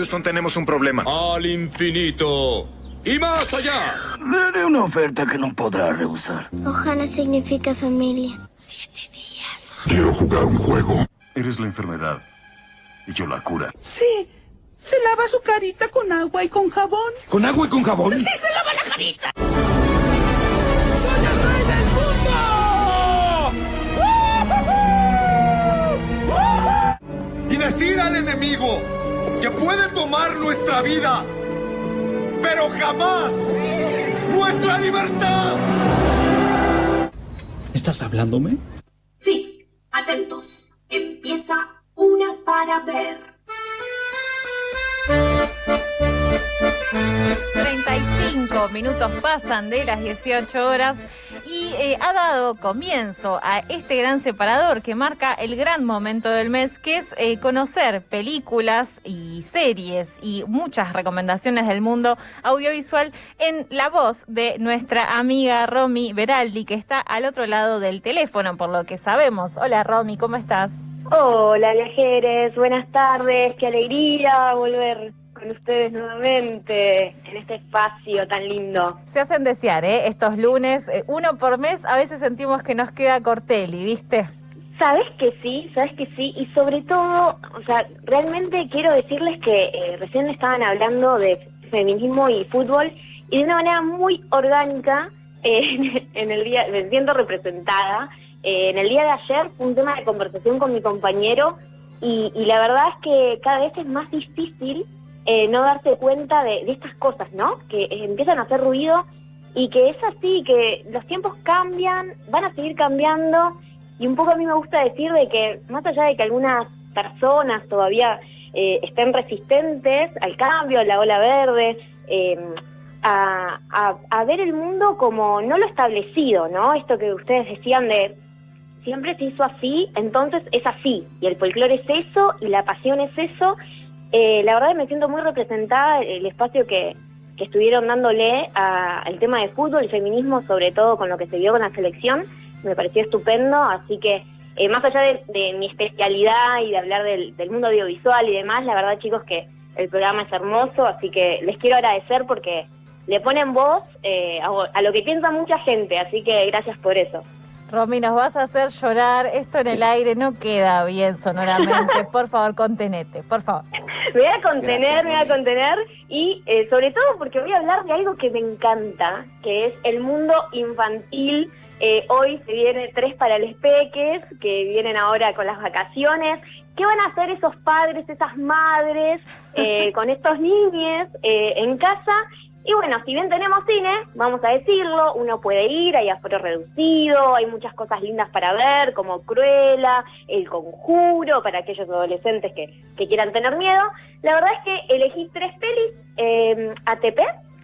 Houston, tenemos un problema. Al infinito. Y más allá. Le haré una oferta que no podrá rehusar. Ojana significa familia. Quiero jugar un juego. Eres la enfermedad. Y yo la cura. Sí. Se lava su carita con agua y con jabón. ¿Con agua y con jabón? ¡Sí, se lava la carita! ¡Soy el rey del mundo! Y decir al enemigo que puede tomar nuestra vida, pero jamás nuestra libertad. ¿Estás hablándome? Sí, atentos. Empieza una para ver. 35 minutos pasan de las 18 horas y eh, ha dado comienzo a este gran separador que marca el gran momento del mes, que es eh, conocer películas y series y muchas recomendaciones del mundo audiovisual en la voz de nuestra amiga Romy Veraldi, que está al otro lado del teléfono, por lo que sabemos. Hola Romy, ¿cómo estás? Hola viajeres, buenas tardes, qué alegría volver con ustedes nuevamente en este espacio tan lindo. Se hacen desear, ¿eh? Estos lunes, eh, uno por mes, a veces sentimos que nos queda Corteli, ¿viste? Sabes que sí, sabes que sí, y sobre todo, o sea, realmente quiero decirles que eh, recién estaban hablando de feminismo y fútbol y de una manera muy orgánica eh, en el día, me siento representada. Eh, en el día de ayer fue un tema de conversación con mi compañero y, y la verdad es que cada vez es más difícil eh, no darse cuenta de, estas cosas, ¿no? Que eh, empiezan a hacer ruido y que es así, que los tiempos cambian, van a seguir cambiando y un poco a mí me gusta decir de que más allá de que algunas personas todavía eh, estén resistentes al cambio, a la ola verde, eh, a, a- a ver el mundo como no lo establecido, ¿no? Esto que ustedes decían de siempre se hizo así, entonces es así, y el folclore es eso, y la pasión es eso, eh, la verdad me siento muy representada el espacio que, que estuvieron dándole al tema de fútbol, el feminismo, sobre todo con lo que se vio con la selección, me pareció estupendo, así que eh, más allá de, mi especialidad y de hablar del, mundo audiovisual y demás, la verdad chicos que el programa es hermoso, así que les quiero agradecer porque le ponen voz eh, a lo que piensa mucha gente, así que gracias por eso. Romy, nos vas a hacer llorar. Esto en el aire no queda bien sonoramente. Por favor, contenete, por favor. Me voy a contener, Gracias, me voy a contener y eh, sobre todo porque voy a hablar de algo que me encanta, que es el mundo infantil. Eh, hoy se viene tres para los peques, que vienen ahora con las vacaciones. ¿Qué van a hacer esos padres, esas madres eh, con estos niños eh, en casa? Y bueno, si bien tenemos cine, vamos a decirlo, uno puede ir, hay aforo reducido, hay muchas cosas lindas para ver, como Cruella, El Conjuro, para aquellos adolescentes que, que quieran tener miedo. La verdad es que elegí tres pelis eh, ATP,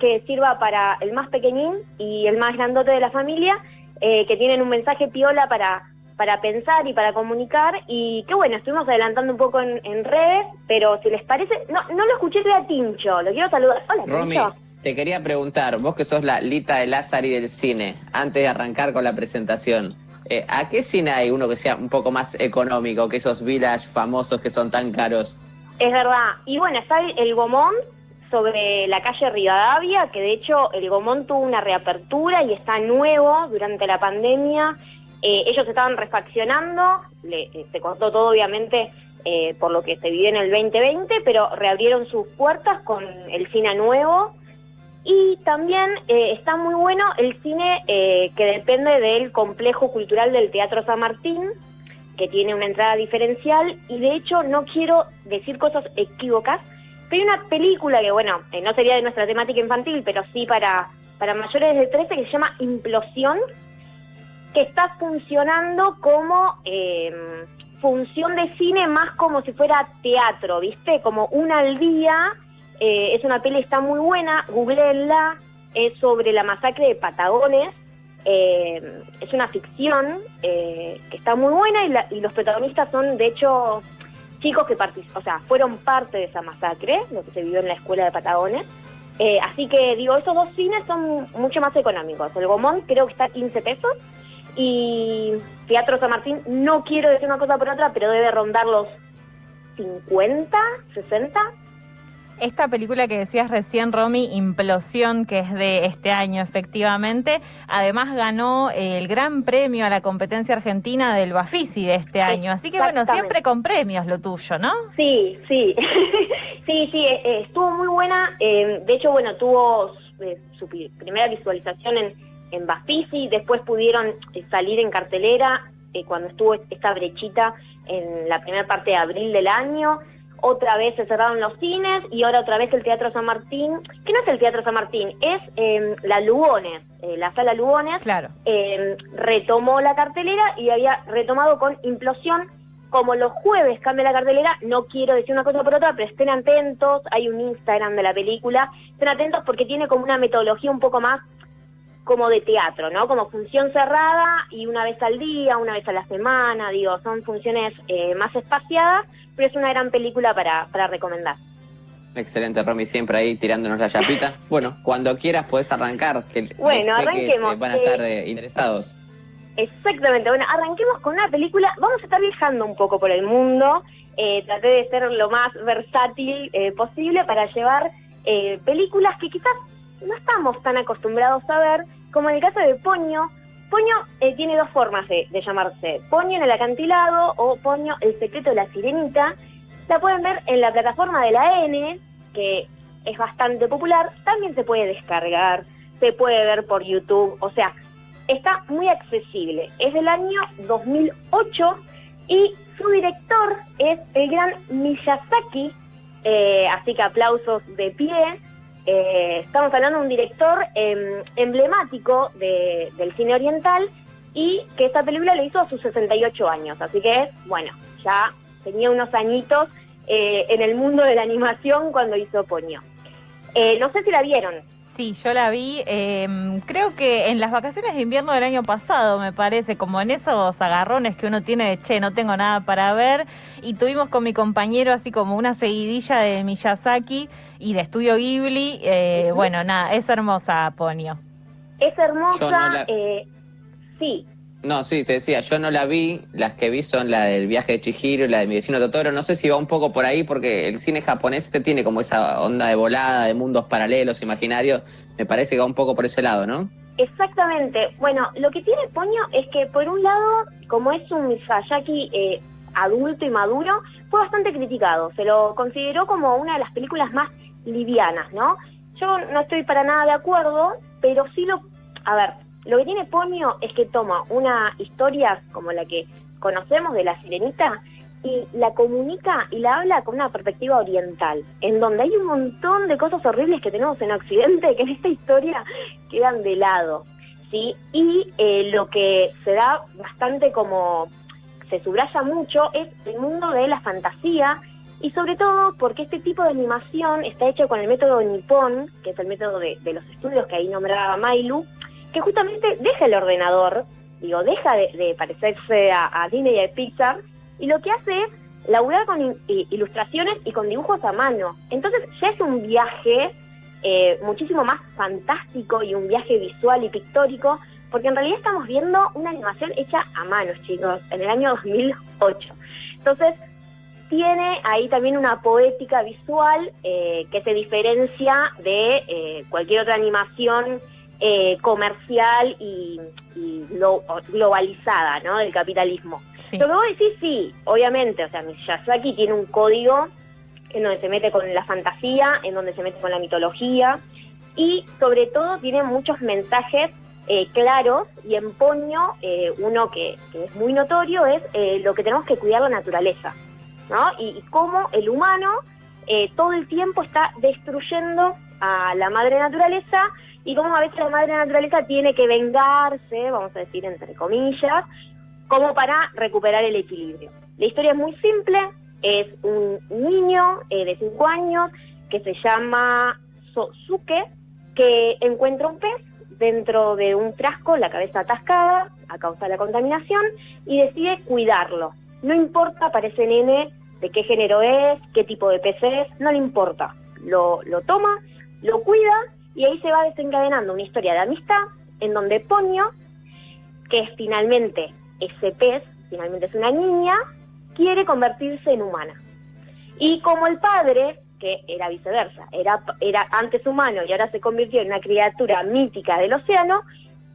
que sirva para el más pequeñín y el más grandote de la familia, eh, que tienen un mensaje piola para, para pensar y para comunicar, y que bueno, estuvimos adelantando un poco en, en redes, pero si les parece, no, no lo escuché de a Tincho, lo quiero saludar. Hola, Romy, Tincho. Te quería preguntar, vos que sos la Lita de Lázari del cine, antes de arrancar con la presentación, eh, ¿a qué cine hay uno que sea un poco más económico que esos village famosos que son tan caros? Es verdad. Y bueno, está el, Gomón sobre la calle Rivadavia, que de hecho el Gomón tuvo una reapertura y está nuevo durante la pandemia. Eh, ellos estaban refaccionando, le- eh, se cortó todo obviamente eh, por lo que se vivió en el 2020, pero reabrieron sus puertas con el cine nuevo. Y también eh, está muy bueno el cine eh, que depende del complejo cultural del Teatro San Martín, que tiene una entrada diferencial y de hecho no quiero decir cosas equívocas, pero hay una película que, bueno, eh, no sería de nuestra temática infantil, pero sí para, para mayores de 13 que se llama Implosión, que está funcionando como eh, función de cine más como si fuera teatro, ¿viste? Como una al día. Eh, es una peli, está muy buena, googleenla, es sobre la masacre de Patagones. eh, es una ficción eh, que está muy buena y, los protagonistas son, de hecho, chicos que o sea, fueron parte de esa masacre, lo que se vivió en la escuela de Patagones. Así que digo, esos dos cines son mucho más económicos. El Gomón creo que está a 15 pesos y Teatro San Martín, no quiero decir una cosa por otra, pero debe rondar los 50, 60. Esta película que decías recién, Romy, Implosión, que es de este año efectivamente, además ganó el gran premio a la competencia argentina del Bafisi de este año. Así que bueno, siempre con premios lo tuyo, ¿no? Sí, sí. sí, sí, eh, eh, estuvo muy buena. Eh, de hecho, bueno, tuvo su primera visualización en, en Bafisi, después pudieron salir en cartelera cuando estuvo esta brechita en la primera parte de abril del año otra vez se cerraron los cines y ahora otra vez el Teatro San Martín, que no es el Teatro San Martín, es em, la Lugones, eh, la sala Lugones, claro. Em, retomó la cartelera y había retomado con implosión. Como los jueves cambia la cartelera, no quiero decir una cosa por otra, pero estén atentos, hay un Instagram de la película, estén atentos porque tiene como una metodología un poco más como de teatro, ¿no? Como función cerrada y una vez al día, una vez a la semana, digo, son funciones eh, más espaciadas, pero es una gran película para, para recomendar. Excelente, Romy, siempre ahí tirándonos la chapita. Bueno, cuando quieras puedes arrancar, que bueno, arranquemos, van a estar eh, interesados. Exactamente, bueno, arranquemos con una película, vamos a estar viajando un poco por el mundo, eh, traté de ser lo más versátil eh, posible para llevar películas que quizás no estamos tan acostumbrados a ver, como en el caso de Poño, Poño eh, tiene dos formas de, llamarse. Poño en el acantilado o Poño el secreto de la sirenita. La pueden ver en la plataforma de la N, que es bastante popular. También se puede descargar, se puede ver por YouTube. O sea, está muy accesible. Es del año 2008 y su director es el gran Miyazaki. Eh, así que aplausos de pie. Eh, estamos hablando de un director em, emblemático del cine oriental y que esta película le hizo a sus 68 años. Así que, bueno, ya tenía unos añitos eh, en el mundo de la animación cuando hizo Poño. Eh, no sé si la vieron. Sí, yo la vi, em, creo que en las vacaciones de invierno del año pasado, me parece, como en esos agarrones que uno tiene de, che, no tengo nada para ver, y tuvimos con mi compañero así como una seguidilla de Miyazaki y de Estudio Ghibli, eh, bueno, nada, es hermosa, Ponio. Es hermosa, eh, sí, no, sí, te decía, yo no la vi, las que vi son la del viaje de Chihiro y la de mi vecino Totoro, no sé si va un poco por ahí porque el cine japonés este tiene como esa onda de volada, de mundos paralelos, imaginarios, me parece que va un poco por ese lado, ¿no? Exactamente, bueno, lo que tiene Poño es que por un lado, como es un Miyazaki eh, adulto y maduro, fue bastante criticado, se lo consideró como una de las películas más livianas, ¿no? Yo no estoy para nada de acuerdo, pero sí lo, a ver, lo que tiene Ponio es que toma una historia como la que conocemos de la sirenita y la comunica y la habla con una perspectiva oriental, en donde hay un montón de cosas horribles que tenemos en Occidente que en esta historia quedan de lado. ¿sí? Y eh, lo que se da bastante como, se subraya mucho, es el mundo de la fantasía y sobre todo porque este tipo de animación está hecho con el método Nippon, que es el método de, de los estudios que ahí nombraba Mailu, que justamente deja el ordenador, digo, deja de, parecerse a, Disney y a Pixar, y lo que hace es laburar con ilustraciones y con dibujos a mano. Entonces ya es un viaje eh, muchísimo más fantástico y un viaje visual y pictórico, porque en realidad estamos viendo una animación hecha a mano, chicos, en el año 2008. Entonces, tiene ahí también una poética visual eh, que se diferencia de eh, cualquier otra animación eh, comercial y, globalizada ¿no? del capitalismo. Lo que vos decís, sí, obviamente, o sea, Miyazaki tiene un código en donde se mete con la fantasía, en donde se mete con la mitología y sobre todo tiene muchos mensajes eh, claros y en Poño eh, uno que, es muy notorio es lo que tenemos que cuidar la naturaleza, ¿no? Y, y cómo el humano todo el tiempo está destruyendo a la madre naturaleza y cómo a veces la madre naturaleza tiene que vengarse, vamos a decir entre comillas, como para recuperar el equilibrio. La historia es muy simple, es un niño eh, de 5 años que se llama Sosuke, que encuentra un pez dentro de un frasco, la cabeza atascada, a causa de la contaminación, y decide cuidarlo. No importa para ese nene de qué género es, qué tipo de pez es, no le importa. Lo, lo toma, lo cuida y ahí se va desencadenando una historia de amistad en donde Ponio, que es finalmente ese pez, finalmente es una niña, quiere convertirse en humana. Y como el padre que era viceversa. Era, era antes humano y ahora se convirtió en una criatura mítica del océano,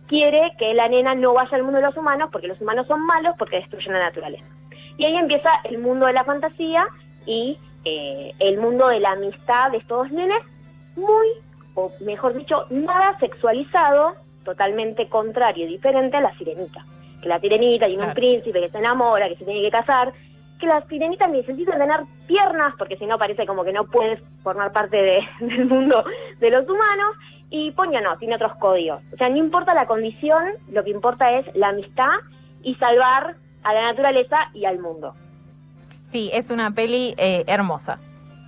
quiere que la nena no vaya al mundo de los humanos porque los humanos son malos porque destruyen la naturaleza. Y ahí empieza el mundo de la fantasía y eh, el mundo de la amistad de estos nenes, muy, o mejor dicho, nada sexualizado, totalmente contrario, y diferente a la sirenita. Que la sirenita tiene un príncipe que se enamora, que se tiene que casar, que la sirenita necesita tener piernas, porque si no parece como que no puedes formar parte del mundo de los humanos, y Ponyo no, tiene otros códigos. O sea, no importa la condición, lo que importa es la amistad y salvar a la naturaleza y al mundo. Sí, es una peli eh, hermosa.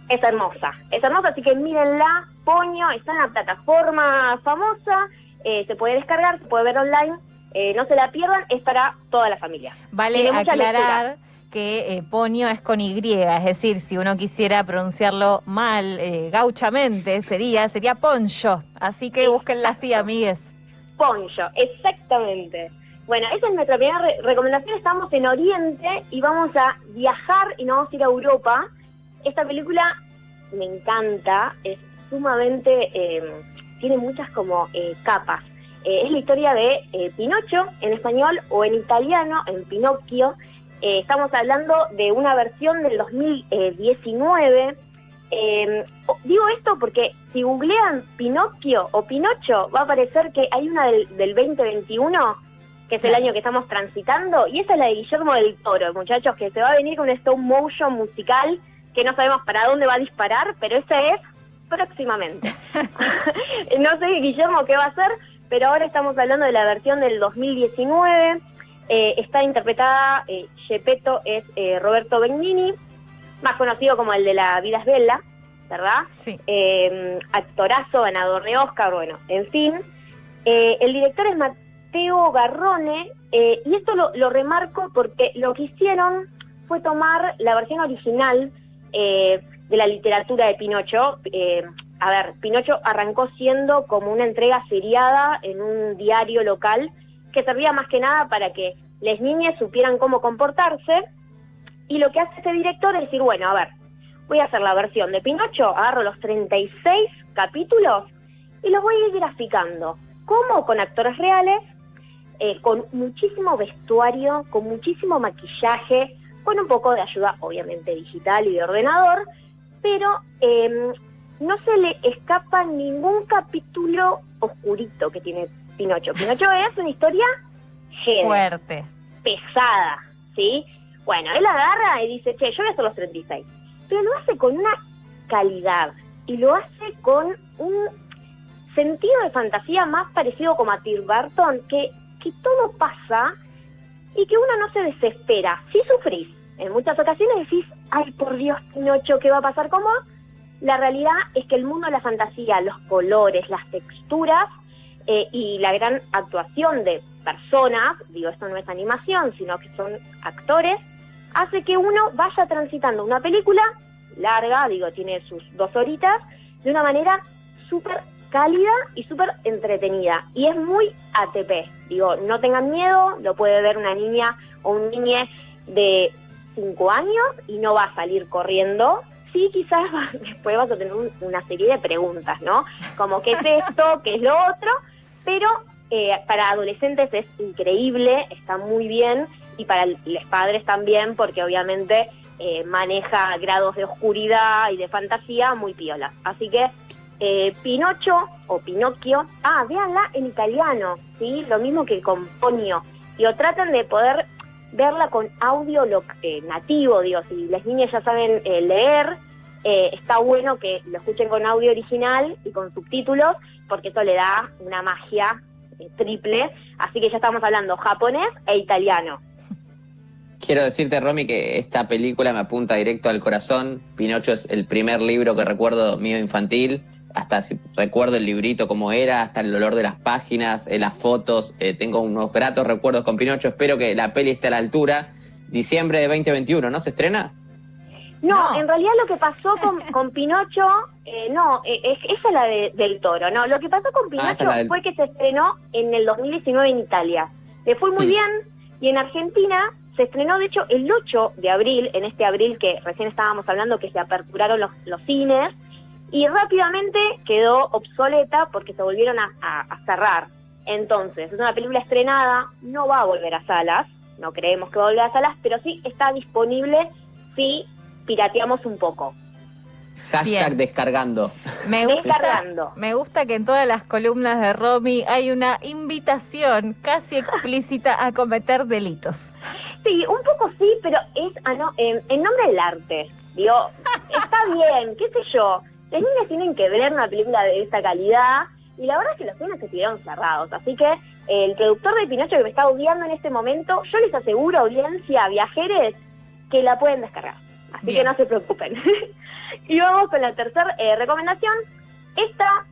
Es hermosa, es hermosa, así que mírenla, Poño, está en la plataforma famosa, eh, se puede descargar, se puede ver online, eh, no se la pierdan, es para toda la familia. Vale aclarar que Poño es con Y, es decir, si uno quisiera pronunciarlo mal, gauchamente, sería, sería Poncho, así que búsquenla así, amigues. Poncho, exactamente. Bueno, esa es nuestra primera recomendación. Estamos en Oriente y vamos a viajar y nos vamos a ir a Europa. Esta película me encanta, es sumamente, eh, tiene muchas como eh, capas. Eh, es la historia de Pinocho en español o en italiano, en Pinocchio. estamos hablando de una versión del 2019. digo esto porque si googlean Pinocchio o Pinocho va a aparecer que hay una del, del 2021 que es el año que estamos transitando, y esa es la de Guillermo del Toro, muchachos, que se va a venir con un stop motion musical que no sabemos para dónde va a disparar, pero ese es próximamente. no sé Guillermo qué va a hacer, pero ahora estamos hablando de la versión del 2019. Eh, está interpretada, eh, Gepetto es eh, Roberto Benigni, más conocido como el de La vida es bella, ¿verdad? Sí. Eh, actorazo, ganador de Oscar, bueno, en fin. el director es Mateo Garrone, y esto lo, remarco porque lo que hicieron fue tomar la versión original eh, de la literatura de Pinocho. Eh, a ver, Pinocho arrancó siendo como una entrega seriada en un diario local que servía más que nada para que las niñas supieran cómo comportarse. Y lo que hace este director es decir, bueno, a ver, voy a hacer la versión de Pinocho, agarro los 36 capítulos y los voy a ir graficando. ¿Cómo? Con actores reales eh, con muchísimo vestuario, con muchísimo maquillaje, con un poco de ayuda obviamente digital y de ordenador, pero em, no se le escapa ningún capítulo oscurito que tiene Pinocho. Pinocho es una historia fuerte, pesada, ¿sí? Bueno, él agarra y dice, che, yo voy a hacer los 36, pero lo hace con una calidad y lo hace con un sentido de fantasía más parecido como a Tim Burton, que que todo pasa y que uno no se desespera. Si sufrís, en muchas ocasiones decís, ay por Dios, Pinocho, ¿qué va a pasar como? La realidad es que el mundo de la fantasía, los colores, las texturas eh, y la gran actuación de personas, digo, esto no es animación, sino que son actores, hace que uno vaya transitando una película larga, digo, tiene sus dos horitas, de una manera súper cálida y súper entretenida. Y es muy ATP. Digo, no tengan miedo, lo puede ver una niña o un niño de 5 años y no va a salir corriendo. Sí, quizás después vas a tener una serie de preguntas, ¿no? Como qué es esto, qué es lo otro, pero eh, para adolescentes es increíble, está muy bien, y para los padres también, porque obviamente eh, maneja grados de oscuridad y de fantasía muy piola. Así que eh, Pinocho o Pinocchio, ah, véanla en italiano, ¿sí? Lo mismo que con Ponio. o traten de poder verla con audio eh, nativo, digo, si las niñas ya saben eh, leer, está bueno que lo escuchen con audio original y con subtítulos, porque eso le da una magia triple. Así que ya estamos hablando japonés e italiano. Quiero decirte, Romy, que esta película me apunta directo al corazón. Pinocho es el primer libro que recuerdo mío infantil hasta si recuerdo el librito como era, hasta el olor de las páginas, eh, las fotos, eh, tengo unos gratos recuerdos con Pinocho, espero que la peli esté a la altura. Diciembre de 2021, ¿no se estrena? No, en realidad lo que pasó con, Pinocho, eh, no, es, esa es la del toro, no, lo que pasó con ah, Pinocho fue que se estrenó en el 2019 en Italia. Le fue muy bien y en Argentina se estrenó, de hecho, el 8 de abril, en este abril que recién estábamos hablando, que se aperturaron los, los cines, y rápidamente quedó obsoleta porque se volvieron a, a cerrar. Entonces, es una película estrenada, no va a volver a salas, no creemos que va a volver a salas, pero sí está disponible si pirateamos un poco. Hashtag descargando. Me gusta, me gusta que en todas las columnas de Romy hay una invitación casi explícita a cometer delitos. Sí, un poco sí, pero es en, nombre del arte. Digo, está bien, qué sé yo. Las niñas tienen que ver una película de esta calidad y la verdad es que los cines se quedaron cerrados. Así que el productor de Pinocho que me está odiando en este momento, yo les aseguro, audiencia, viajeres, que la pueden descargar. Así que no se preocupen. y vamos con la tercera eh, recomendación. Esta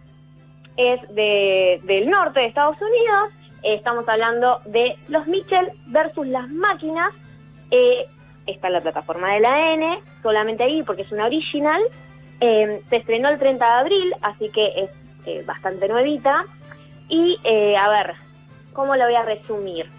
es de, del norte de Estados Unidos. estamos hablando de los Mitchell versus las máquinas. Eh, está en la plataforma de la N, solamente ahí porque es una original. Eh, se estrenó el 30 de abril, así que es bastante nuevita. Y a ver, ¿cómo lo voy a resumir?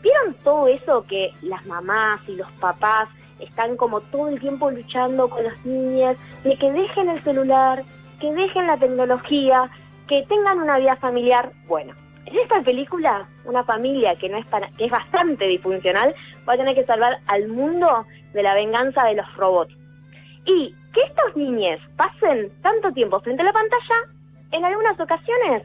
¿Vieron todo eso que las mamás y los papás están como todo el tiempo luchando con las niñas, de que dejen el celular, que dejen la tecnología, que tengan una vida familiar. Bueno, en esta película, una familia que no es para, que es bastante disfuncional, va a tener que salvar al mundo de la venganza de los robots. Y que estos niños pasen tanto tiempo frente a la pantalla, en algunas ocasiones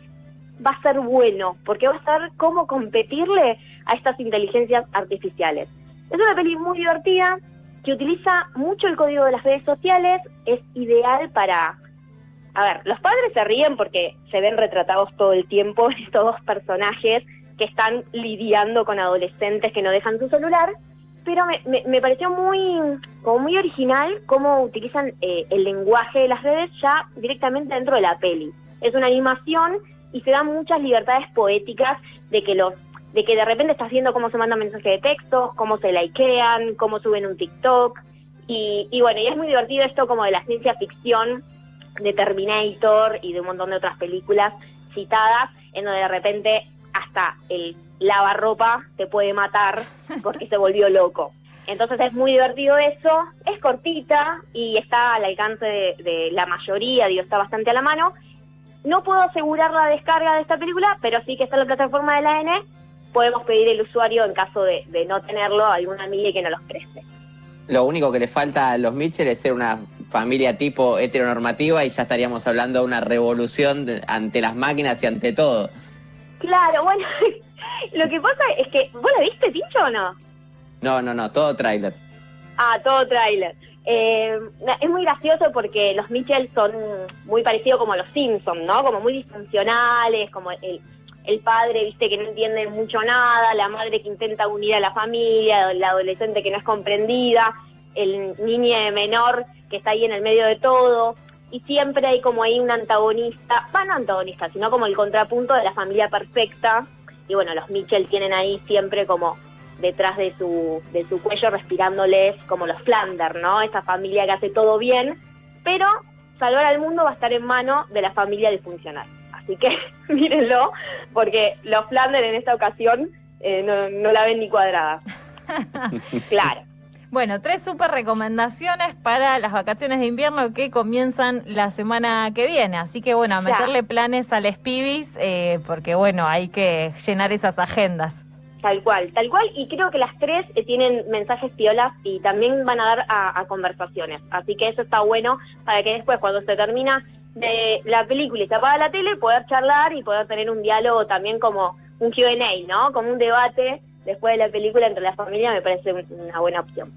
va a ser bueno, porque va a ser cómo competirle a estas inteligencias artificiales. Es una peli muy divertida, que utiliza mucho el código de las redes sociales, es ideal para... A ver, los padres se ríen porque se ven retratados todo el tiempo estos dos personajes que están lidiando con adolescentes que no dejan su celular, pero me, pareció muy, como muy original cómo utilizan eh, el lenguaje de las redes ya directamente dentro de la peli. Es una animación y se dan muchas libertades poéticas de que los de que de repente estás viendo cómo se mandan mensajes de texto, cómo se likean, cómo suben un TikTok. Y, y bueno, y es muy divertido esto como de la ciencia ficción de Terminator y de un montón de otras películas citadas, en donde de repente hasta el lavarropa te puede matar porque se volvió loco. Entonces es muy divertido eso, es cortita y está al alcance de, de, la mayoría, digo, está bastante a la mano. No puedo asegurar la descarga de esta película, pero sí que está en la plataforma de la N podemos pedir el usuario en caso de, no tenerlo a alguna amiga que no los preste. Lo único que le falta a los Mitchell es ser una familia tipo heteronormativa y ya estaríamos hablando de una revolución ante las máquinas y ante todo. Claro, bueno, lo que pasa es que, ¿vos la viste, Tincho, o no? No, no, no, todo tráiler. Ah, todo tráiler. Eh, es muy gracioso porque los Mitchell son muy parecidos como los Simpsons, ¿no? Como muy disfuncionales, como el, el padre, viste, que no entiende mucho nada, la madre que intenta unir a la familia, la adolescente que no es comprendida, el niño menor que está ahí en el medio de todo, y siempre hay como ahí un antagonista, bueno, no antagonista, sino como el contrapunto de la familia perfecta, y bueno, los Mitchell tienen ahí siempre como detrás de su, de su cuello respirándoles como los Flanders, ¿no? Esa familia que hace todo bien, pero salvar al mundo va a estar en manos de la familia disfuncional. Así que mírenlo, porque los Flanders en esta ocasión eh, no, la ven ni cuadrada. claro. Bueno, tres super recomendaciones para las vacaciones de invierno que comienzan la semana que viene. Así que bueno, a meterle planes a les pibis, eh, porque bueno, hay que llenar esas agendas. Tal cual, tal cual, y creo que las tres eh, tienen mensajes piolas y también van a dar a, conversaciones. Así que eso está bueno para que después, cuando se termina de la película y se apaga la tele, poder charlar y poder tener un diálogo también como un Q&A, ¿no? Como un debate después de la película entre la familia me parece una buena opción.